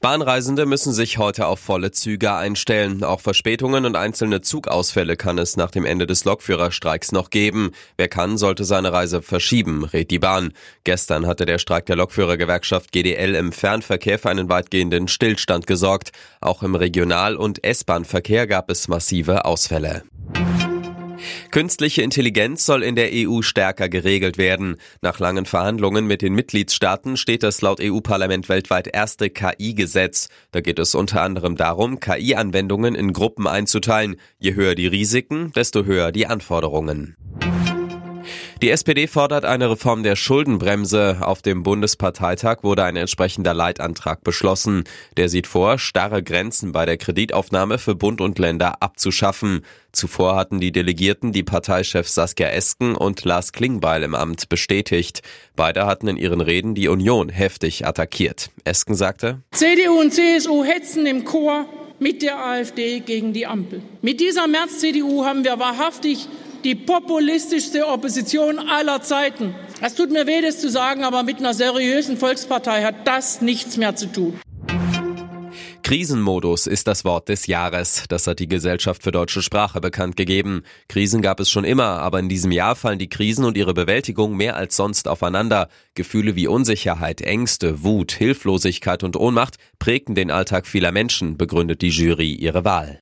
Bahnreisende müssen sich heute auf volle Züge einstellen. Auch Verspätungen und einzelne Zugausfälle kann es nach dem Ende des Lokführerstreiks noch geben. Wer kann, sollte seine Reise verschieben, rät die Bahn. Gestern hatte der Streik der Lokführergewerkschaft GDL im Fernverkehr für einen weitgehenden Stillstand gesorgt. Auch im Regional- und S-Bahn-Verkehr gab es massive Ausfälle. Künstliche Intelligenz soll in der EU stärker geregelt werden. Nach langen Verhandlungen mit den Mitgliedstaaten steht das laut EU-Parlament weltweit erste KI-Gesetz. Da geht es unter anderem darum, KI-Anwendungen in Gruppen einzuteilen. Je höher die Risiken, desto höher die Anforderungen. Die SPD fordert eine Reform der Schuldenbremse. Auf dem Bundesparteitag wurde ein entsprechender Leitantrag beschlossen. Der sieht vor, starre Grenzen bei der Kreditaufnahme für Bund und Länder abzuschaffen. Zuvor hatten die Delegierten die Parteichefs Saskia Esken und Lars Klingbeil im Amt bestätigt. Beide hatten in ihren Reden die Union heftig attackiert. Esken sagte, CDU und CSU hetzen im Chor mit der AfD gegen die Ampel. Mit dieser März-CDU haben wir wahrhaftig die populistischste Opposition aller Zeiten. Es tut mir weh, das zu sagen, aber mit einer seriösen Volkspartei hat das nichts mehr zu tun. Krisenmodus ist das Wort des Jahres. Das hat die Gesellschaft für deutsche Sprache bekannt gegeben. Krisen gab es schon immer, aber in diesem Jahr fallen die Krisen und ihre Bewältigung mehr als sonst aufeinander. Gefühle wie Unsicherheit, Ängste, Wut, Hilflosigkeit und Ohnmacht prägten den Alltag vieler Menschen, begründet die Jury ihre Wahl.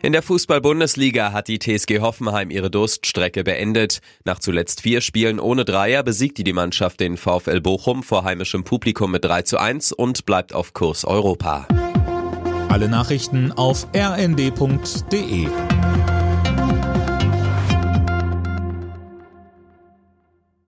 In der Fußball-Bundesliga hat die TSG Hoffenheim ihre Durststrecke beendet. Nach zuletzt vier Spielen ohne Dreier besiegte die Mannschaft den VfL Bochum vor heimischem Publikum mit 3 zu 1 und bleibt auf Kurs Europa. Alle Nachrichten auf rnd.de